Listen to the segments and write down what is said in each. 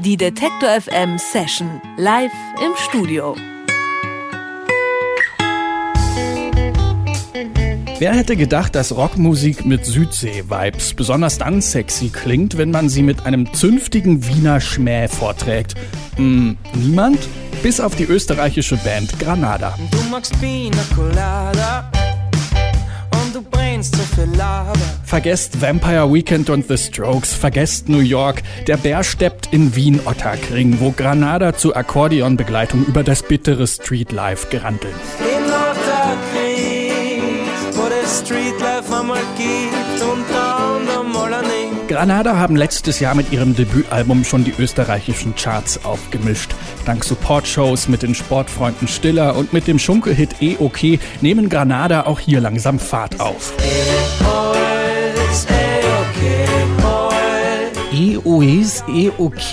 Die Detektor FM Session live im Studio. Wer hätte gedacht, dass Rockmusik mit Südsee-Vibes besonders dann sexy klingt, wenn man sie mit einem zünftigen Wiener Schmäh vorträgt? Hm, niemand? Bis auf die österreichische Band Granada. Du magst Pina Colada brennst so viel Lava. Vergesst Vampire Weekend und The Strokes, vergesst New York. Der Bär steppt in Wien Ottakring, wo Granada zur Akkordeonbegleitung über das bittere Streetlife geranteln. In Otterkrieg, wo das Streetlife einmal gibt Granada haben letztes Jahr mit ihrem Debütalbum schon die österreichischen Charts aufgemischt. Dank Supportshows mit den Sportfreunden Stiller und mit dem Schunkelhit E OK nehmen Granada auch hier langsam Fahrt auf. Eh okay. EOEs, EOK,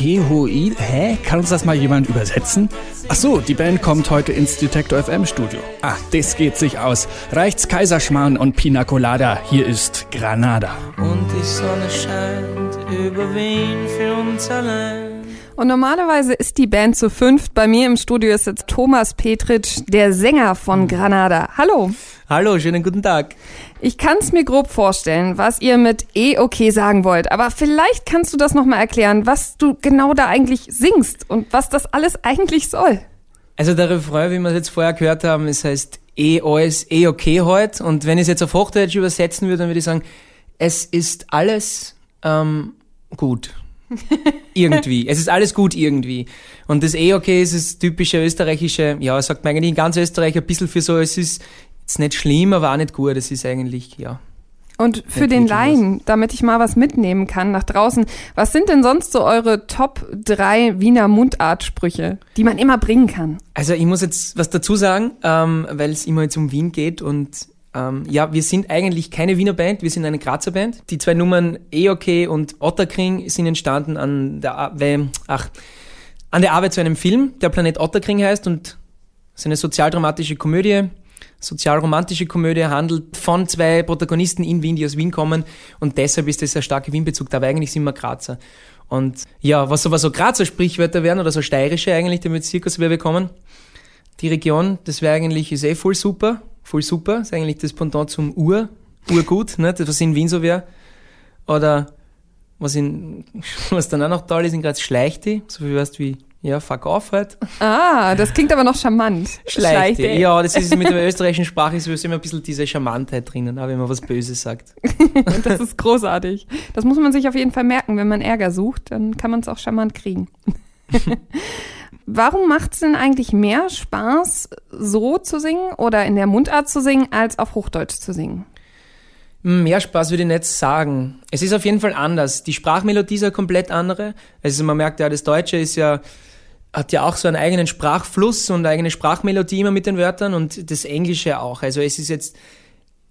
Hä? Kann uns das mal jemand übersetzen? Ach so, die Band kommt heute ins Detector FM Studio. Ah, das geht sich aus. Reicht's Kaiserschmarrn und Pina Colada. Hier ist Granada. Und die Sonne scheint über Wien für uns allein. Und normalerweise ist die Band zu fünft. Bei mir im Studio ist jetzt Thomas Petritsch, der Sänger von Granada. Hallo. Hallo, schönen guten Tag. Ich kann es mir grob vorstellen, was ihr mit eh okay sagen wollt, aber vielleicht kannst du das nochmal erklären, was du genau da eigentlich singst und was das alles eigentlich soll. Also der Refrain, wie wir es jetzt vorher gehört haben, es heißt eh alles eh okay heute. Und wenn ich es jetzt auf Hochdeutsch übersetzen würde, dann würde ich sagen, es ist alles ähm, gut. irgendwie. Es ist alles gut irgendwie. Und das eh okay ist das typische österreichische, ja, sagt man eigentlich in ganz Österreich ein bisschen für so, es ist jetzt nicht schlimm, aber auch nicht gut. Es ist eigentlich, ja. Und für den Laien, damit ich mal was mitnehmen kann nach draußen, was sind denn sonst so eure Top 3 Wiener Mundartsprüche, die man immer bringen kann? Also ich muss jetzt was dazu sagen, ähm, weil es immer jetzt um Wien geht und ähm, ja, wir sind eigentlich keine Wiener Band, wir sind eine Grazer Band. Die zwei Nummern EOK und Otterkring sind entstanden an der, ach, an der Arbeit zu einem Film, der Planet Otterkring heißt und ist eine sozialdramatische Komödie, sozialromantische Komödie, handelt von zwei Protagonisten in Wien, die aus Wien kommen und deshalb ist das ein starker Wien-Bezug, aber eigentlich sind wir Grazer. Und ja, was was so Grazer Sprichwörter wären oder so steirische eigentlich, die mit Zirkus wir bekommen, die Region, das wäre eigentlich, ist eh voll super, voll super, ist eigentlich das Pendant zum Ur, Urgut, ne, das was in Wien so wäre. Oder was in, was dann auch noch toll ist, in Graz Schleichti, so viel weißt wie, ja, fuck off halt. Ah, das klingt aber noch charmant. Schleichti. Schleichte. Ja, das ist mit der österreichischen Sprache ist immer ein bisschen diese Charmantheit drinnen, auch wenn man was Böses sagt. Das ist großartig. Das muss man sich auf jeden Fall merken. Wenn man Ärger sucht, dann kann man es auch charmant kriegen. Warum macht es denn eigentlich mehr Spaß, so zu singen oder in der Mundart zu singen, als auf Hochdeutsch zu singen? Mehr Spaß würde ich nicht sagen. Es ist auf jeden Fall anders. Die Sprachmelodie ist eine komplett andere. Also man merkt ja, das Deutsche ist ja, hat ja auch so einen eigenen Sprachfluss und eine eigene Sprachmelodie immer mit den Wörtern und das Englische auch. Also es ist jetzt,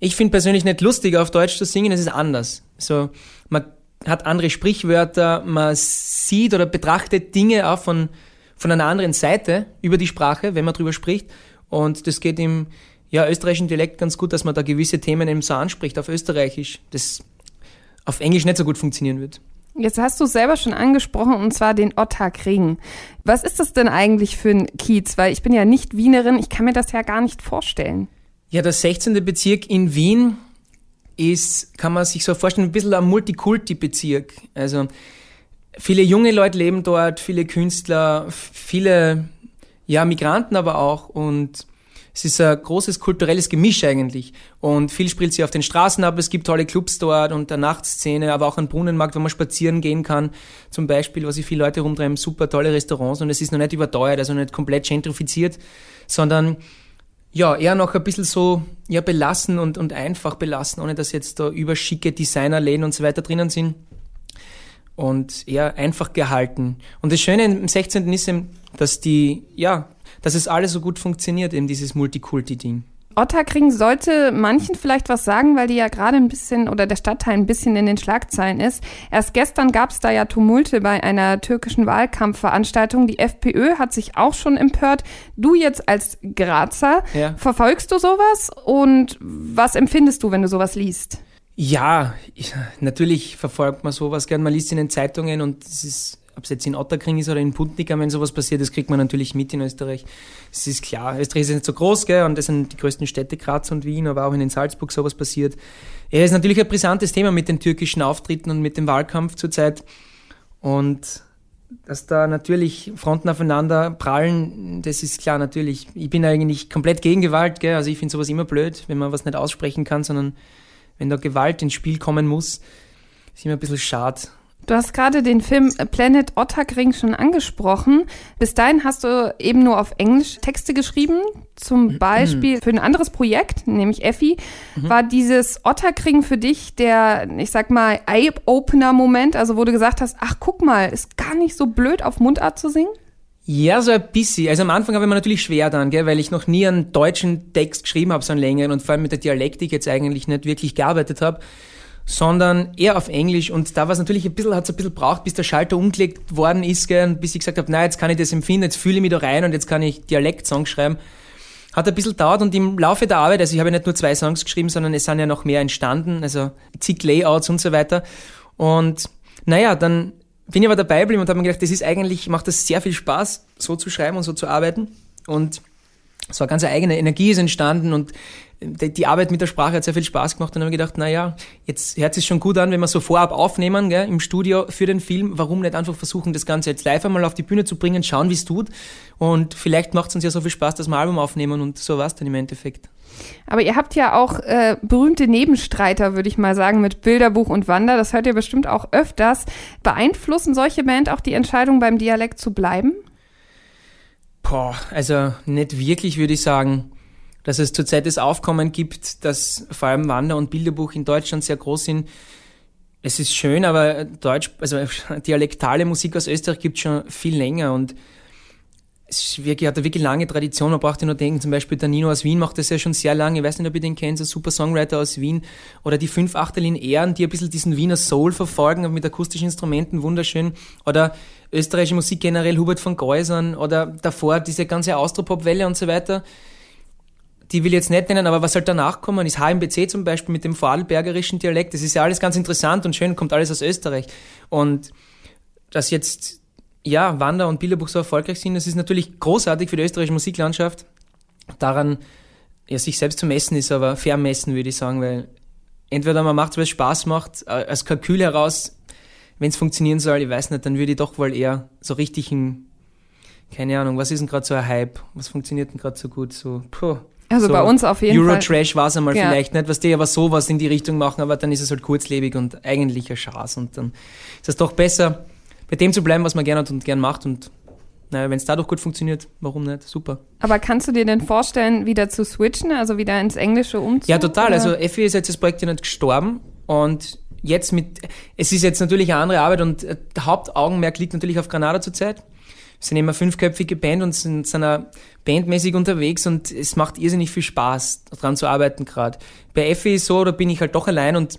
ich finde persönlich nicht lustig, auf Deutsch zu singen, es ist anders. So, man hat andere Sprichwörter, man sieht oder betrachtet Dinge auch von, von einer anderen Seite über die Sprache, wenn man drüber spricht. Und das geht im ja, österreichischen Dialekt ganz gut, dass man da gewisse Themen eben so anspricht auf Österreichisch, das auf Englisch nicht so gut funktionieren wird. Jetzt hast du es selber schon angesprochen, und zwar den Ottakring. Was ist das denn eigentlich für ein Kiez? Weil ich bin ja nicht Wienerin, ich kann mir das ja gar nicht vorstellen. Ja, der 16. Bezirk in Wien ist, kann man sich so vorstellen, ein bisschen ein Multikulti-Bezirk. Also viele junge Leute leben dort, viele Künstler, viele ja, Migranten aber auch und es ist ein großes kulturelles Gemisch eigentlich. Und viel spielt sich auf den Straßen ab, es gibt tolle Clubs dort und eine Nachtszene, aber auch ein Brunnenmarkt, wo man spazieren gehen kann. Zum Beispiel, wo sich viele Leute rumtreiben, super tolle Restaurants und es ist noch nicht überteuert, also nicht komplett gentrifiziert, sondern ja, eher noch ein bisschen so ja, belassen und, und einfach belassen, ohne dass jetzt da überschicke Designerläden und so weiter drinnen sind. Und eher einfach gehalten. Und das Schöne im 16. ist eben, dass die, ja, dass es alles so gut funktioniert, eben dieses Multikulti-Ding. Ottakring sollte manchen vielleicht was sagen, weil die ja gerade ein bisschen oder der Stadtteil ein bisschen in den Schlagzeilen ist. Erst gestern gab es da ja Tumulte bei einer türkischen Wahlkampfveranstaltung. Die FPÖ hat sich auch schon empört. Du jetzt als Grazer, Ja. verfolgst du sowas und was empfindest du, wenn du sowas liest? Ja, ich, natürlich verfolgt man sowas gern. Man liest in den Zeitungen und es ist ob es jetzt in Otterkring ist oder in Puttnickern, wenn sowas passiert, das kriegt man natürlich mit in Österreich. Es ist klar, Österreich ist nicht so groß, gell, und das sind die größten Städte, Graz und Wien, aber auch in Salzburg sowas passiert. Ja, ist natürlich ein brisantes Thema mit den türkischen Auftritten und mit dem Wahlkampf zurzeit. Und dass da natürlich Fronten aufeinander prallen, das ist klar natürlich. Ich bin eigentlich komplett gegen Gewalt, gell? also ich finde sowas immer blöd, wenn man was nicht aussprechen kann, sondern wenn da Gewalt ins Spiel kommen muss, ist immer ein bisschen schade. Du hast gerade den Film Planet Otterkring schon angesprochen. Bis dahin hast du eben nur auf Englisch Texte geschrieben. Zum mhm. Beispiel für ein anderes Projekt, nämlich Effi, mhm. war dieses Otterkring für dich der, ich sag mal, Eye-Opener-Moment, also wo du gesagt hast, ach guck mal, ist gar nicht so blöd auf Mundart zu singen? Ja, so ein bisschen. Also am Anfang habe ich mir natürlich schwer dann, gell, weil ich noch nie einen deutschen Text geschrieben habe, so einen längeren und vor allem mit der Dialektik jetzt eigentlich nicht wirklich gearbeitet habe sondern eher auf Englisch. Und da war es natürlich ein bisschen, hat es ein bisschen braucht, bis der Schalter umgelegt worden ist, gell, und bis ich gesagt habe, na, jetzt kann ich das empfinden, jetzt fühle ich mich da rein und jetzt kann ich Dialekt-Songs schreiben. Hat ein bisschen dauert und im Laufe der Arbeit, also ich habe ja nicht nur zwei Songs geschrieben, sondern es sind ja noch mehr entstanden, also zig Layouts und so weiter. Und naja, dann bin ich aber dabei geblieben und habe mir gedacht, das ist eigentlich, macht das sehr viel Spaß, so zu schreiben und so zu arbeiten. Und so eine ganz eigene Energie ist entstanden und die Arbeit mit der Sprache hat sehr viel Spaß gemacht und dann habe ich gedacht, naja, jetzt hört es schon gut an, wenn wir so vorab aufnehmen gell, im Studio für den Film. Warum nicht einfach versuchen, das Ganze jetzt live einmal auf die Bühne zu bringen, schauen, wie es tut. Und vielleicht macht es uns ja so viel Spaß, dass wir ein Album aufnehmen und so war es dann im Endeffekt. Aber ihr habt ja auch äh, berühmte Nebenstreiter, würde ich mal sagen, mit Bilderbuch und Wander. Das hört ihr bestimmt auch öfters. Beeinflussen solche Band auch die Entscheidung, beim Dialekt zu bleiben? Boah, also nicht wirklich, würde ich sagen dass es zurzeit das Aufkommen gibt, dass vor allem Wander- und Bilderbuch in Deutschland sehr groß sind. Es ist schön, aber Deutsch, also dialektale Musik aus Österreich gibt schon viel länger und wirklich, hat eine wirklich lange Tradition. Man braucht ja nur denken, zum Beispiel der Nino aus Wien macht das ja schon sehr lange. Ich weiß nicht, ob ihr den kennt, so super Songwriter aus Wien. Oder die fünf Achtel in Ehren, die ein bisschen diesen Wiener Soul verfolgen, mit akustischen Instrumenten, wunderschön. Oder österreichische Musik generell, Hubert von Geusern. Oder davor diese ganze Austropop-Welle und so weiter die will ich jetzt nicht nennen, aber was halt danach kommen, ist HMBC zum Beispiel mit dem vorarlbergerischen Dialekt. Das ist ja alles ganz interessant und schön, kommt alles aus Österreich. Und dass jetzt, ja, Wander und Bilderbuch so erfolgreich sind, das ist natürlich großartig für die österreichische Musiklandschaft. Daran, ja, sich selbst zu messen ist aber fair messen, würde ich sagen, weil entweder man macht, weil es Spaß macht, äh, als Kalkül heraus, wenn es funktionieren soll, ich weiß nicht, dann würde ich doch wohl eher so richtig ein, keine Ahnung, was ist denn gerade so ein Hype? Was funktioniert denn gerade so gut? So, puh. Also so bei uns auf jeden Euro Fall. Eurotrash war es einmal ja. vielleicht nicht, was die aber sowas in die Richtung machen, aber dann ist es halt kurzlebig und eigentlich ein Schatz und dann ist es doch besser, bei dem zu bleiben, was man gerne hat und gern macht und naja, wenn es dadurch gut funktioniert, warum nicht? Super. Aber kannst du dir denn vorstellen, wieder zu switchen, also wieder ins Englische umzuziehen? Ja, total. Oder? Also Effi ist jetzt das Projekt ja nicht gestorben und jetzt mit, es ist jetzt natürlich eine andere Arbeit und der Hauptaugenmerk liegt natürlich auf Granada zurzeit sind immer fünfköpfige Band und sind, auch bandmäßig unterwegs und es macht irrsinnig viel Spaß, daran zu arbeiten gerade. Bei Effi ist so, da bin ich halt doch allein und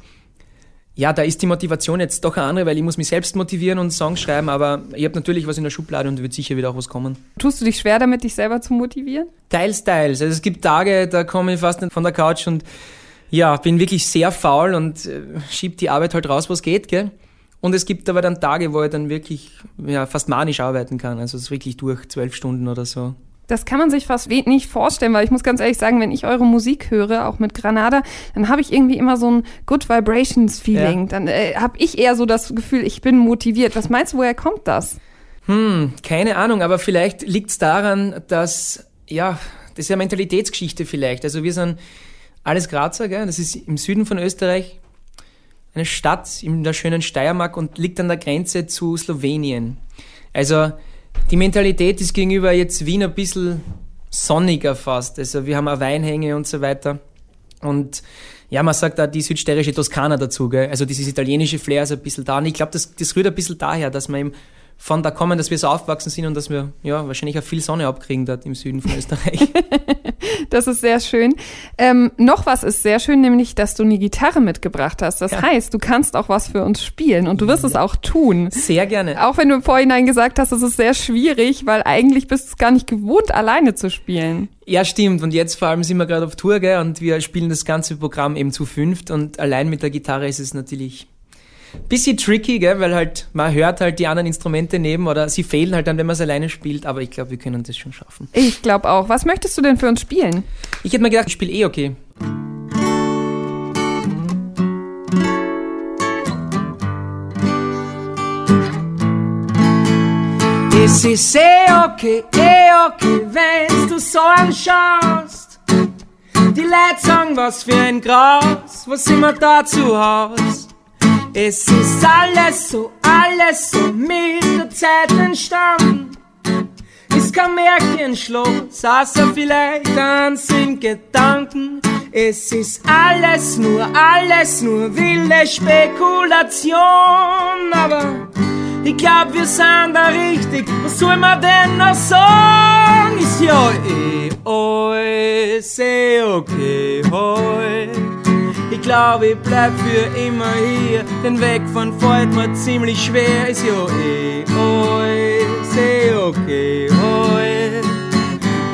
ja, da ist die Motivation jetzt doch eine andere, weil ich muss mich selbst motivieren und Songs schreiben, aber ich habe natürlich was in der Schublade und wird sicher wieder auch was kommen. Tust du dich schwer damit, dich selber zu motivieren? Teils, teils. Also es gibt Tage, da komme ich fast nicht von der Couch und ja, bin wirklich sehr faul und äh, schieb die Arbeit halt raus, was geht, gell? Und es gibt aber dann Tage, wo ich dann wirklich ja, fast manisch arbeiten kann. Also es ist wirklich durch zwölf Stunden oder so. Das kann man sich fast nicht vorstellen, weil ich muss ganz ehrlich sagen, wenn ich eure Musik höre, auch mit Granada, dann habe ich irgendwie immer so ein Good Vibrations Feeling. Ja. Dann äh, habe ich eher so das Gefühl, ich bin motiviert. Was meinst du, woher kommt das? Hm, keine Ahnung, aber vielleicht liegt es daran, dass, ja, das ist ja Mentalitätsgeschichte vielleicht. Also wir sind alles Grazer, gell? das ist im Süden von Österreich, eine Stadt in der schönen Steiermark und liegt an der Grenze zu Slowenien. Also die Mentalität ist gegenüber jetzt Wien ein bisschen sonniger fast. Also wir haben auch Weinhänge und so weiter. Und ja, man sagt da die südsteirische Toskana dazu, gell? also dieses italienische Flair ist ein bisschen da. Und ich glaube, das, das rührt ein bisschen daher, dass man eben von da kommen, dass wir so aufgewachsen sind und dass wir ja wahrscheinlich auch viel Sonne abkriegen dort im Süden von Österreich. das ist sehr schön. Ähm, noch was ist sehr schön, nämlich, dass du eine Gitarre mitgebracht hast. Das ja. heißt, du kannst auch was für uns spielen und du wirst ja. es auch tun. Sehr gerne. Auch wenn du im Vorhinein gesagt hast, es ist sehr schwierig, weil eigentlich bist du es gar nicht gewohnt, alleine zu spielen. Ja, stimmt. Und jetzt vor allem sind wir gerade auf Tour, gell? Und wir spielen das ganze Programm eben zu fünft und allein mit der Gitarre ist es natürlich Bisschen tricky, gell, weil halt man hört halt die anderen Instrumente neben oder sie fehlen halt dann, wenn man es alleine spielt, aber ich glaube, wir können das schon schaffen. Ich glaube auch. Was möchtest du denn für uns spielen? Ich hätte mir gedacht, ich spiele eh okay. Es ist eh okay, eh okay, wenn du so anschaust. Die Leute sagen, was für ein Gras, was wir da zu Haus? Es ist alles so, alles so mit der Zeit entstanden. Ist kein Märchenschloss, außer vielleicht ein Sinn Gedanken. Es ist alles nur, alles nur wilde Spekulation, aber ich glaub, wir sind da richtig. Was soll man denn noch sagen? Ist ja eh alles eh okay heute. Ich glaub, ich bleib für immer hier. Den Weg von fällt mir ziemlich schwer. Ist ja eh alles eh okay heute.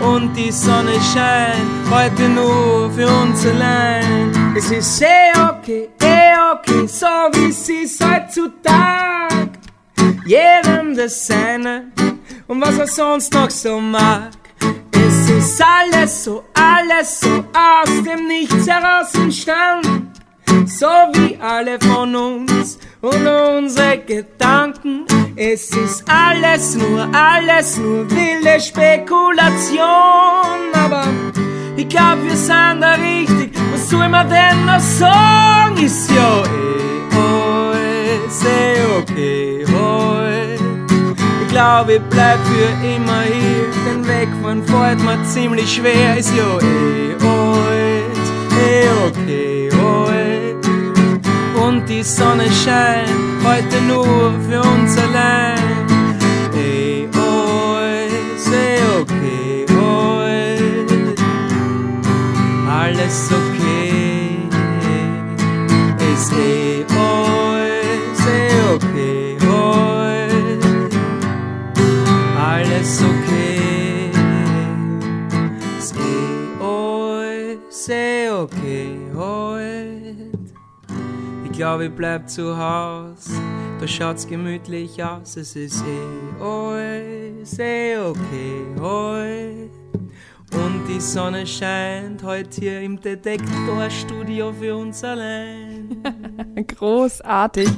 Und die Sonne scheint heute nur für uns allein. Es ist eh okay, eh okay, so wie sie ist heutzutage jedem das Seine und was er sonst noch so mag. Es ist alles so, alles so aus dem Nichts heraus entstanden, so wie alle von uns und unsere Gedanken. Es ist alles nur, alles nur wilde Spekulation, aber ich glaub, wir sind da richtig. Was soll man denn noch sagen? Ist ja eh alles eh okay heute. Ich glaube, ich bleib für immer hier. Den Weg von fort mir ziemlich schwer. Ist ja eh alles eh okay heute. Und die Sonne scheint heute nur für uns allein. Okay heute. Ich glaube, ich bleib zu Haus. Da schaut's gemütlich aus. Es ist eh alles eh okay heute. Und die Sonne scheint heute hier im Detektorstudio für uns allein. Großartig.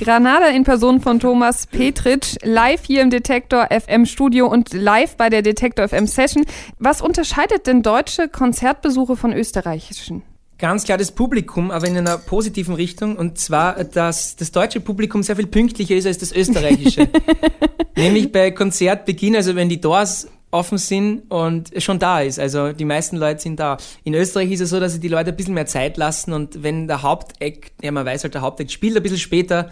Granada in Person von Thomas Petritsch, live hier im Detektor FM Studio und live bei der Detektor FM Session. Was unterscheidet denn deutsche Konzertbesuche von österreichischen? Ganz klar das Publikum, aber in einer positiven Richtung. Und zwar, dass das deutsche Publikum sehr viel pünktlicher ist als das österreichische. Nämlich bei Konzertbeginn, also wenn die Doors offen sind und schon da ist. Also die meisten Leute sind da. In Österreich ist es so, dass sie die Leute ein bisschen mehr Zeit lassen und wenn der Haupteck, ja man weiß halt, der Haupteck spielt ein bisschen später,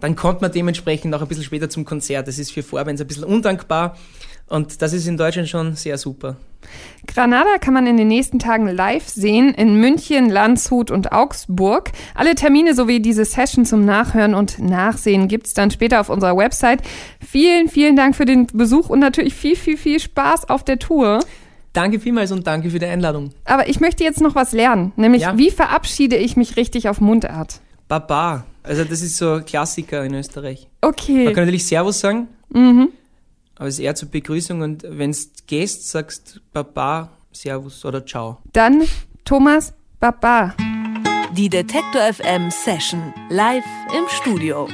dann kommt man dementsprechend auch ein bisschen später zum Konzert. Das ist für Vorbands ein bisschen undankbar und das ist in Deutschland schon sehr super. Granada kann man in den nächsten Tagen live sehen in München, Landshut und Augsburg. Alle Termine sowie diese Session zum Nachhören und Nachsehen gibt's dann später auf unserer Website. Vielen, vielen Dank für den Besuch und natürlich viel, viel, viel Spaß auf der Tour. Danke vielmals und danke für die Einladung. Aber ich möchte jetzt noch was lernen, nämlich Ja. wie verabschiede ich mich richtig auf Mundart? Baba. Also das ist so Klassiker in Österreich. Man Okay. kann natürlich Servus sagen, aber es ist eher zur Begrüßung und wenn du gehst, sagst Baba, Servus oder Ciao. Dann Thomas Baba. Die Detektor FM Session live im Studio.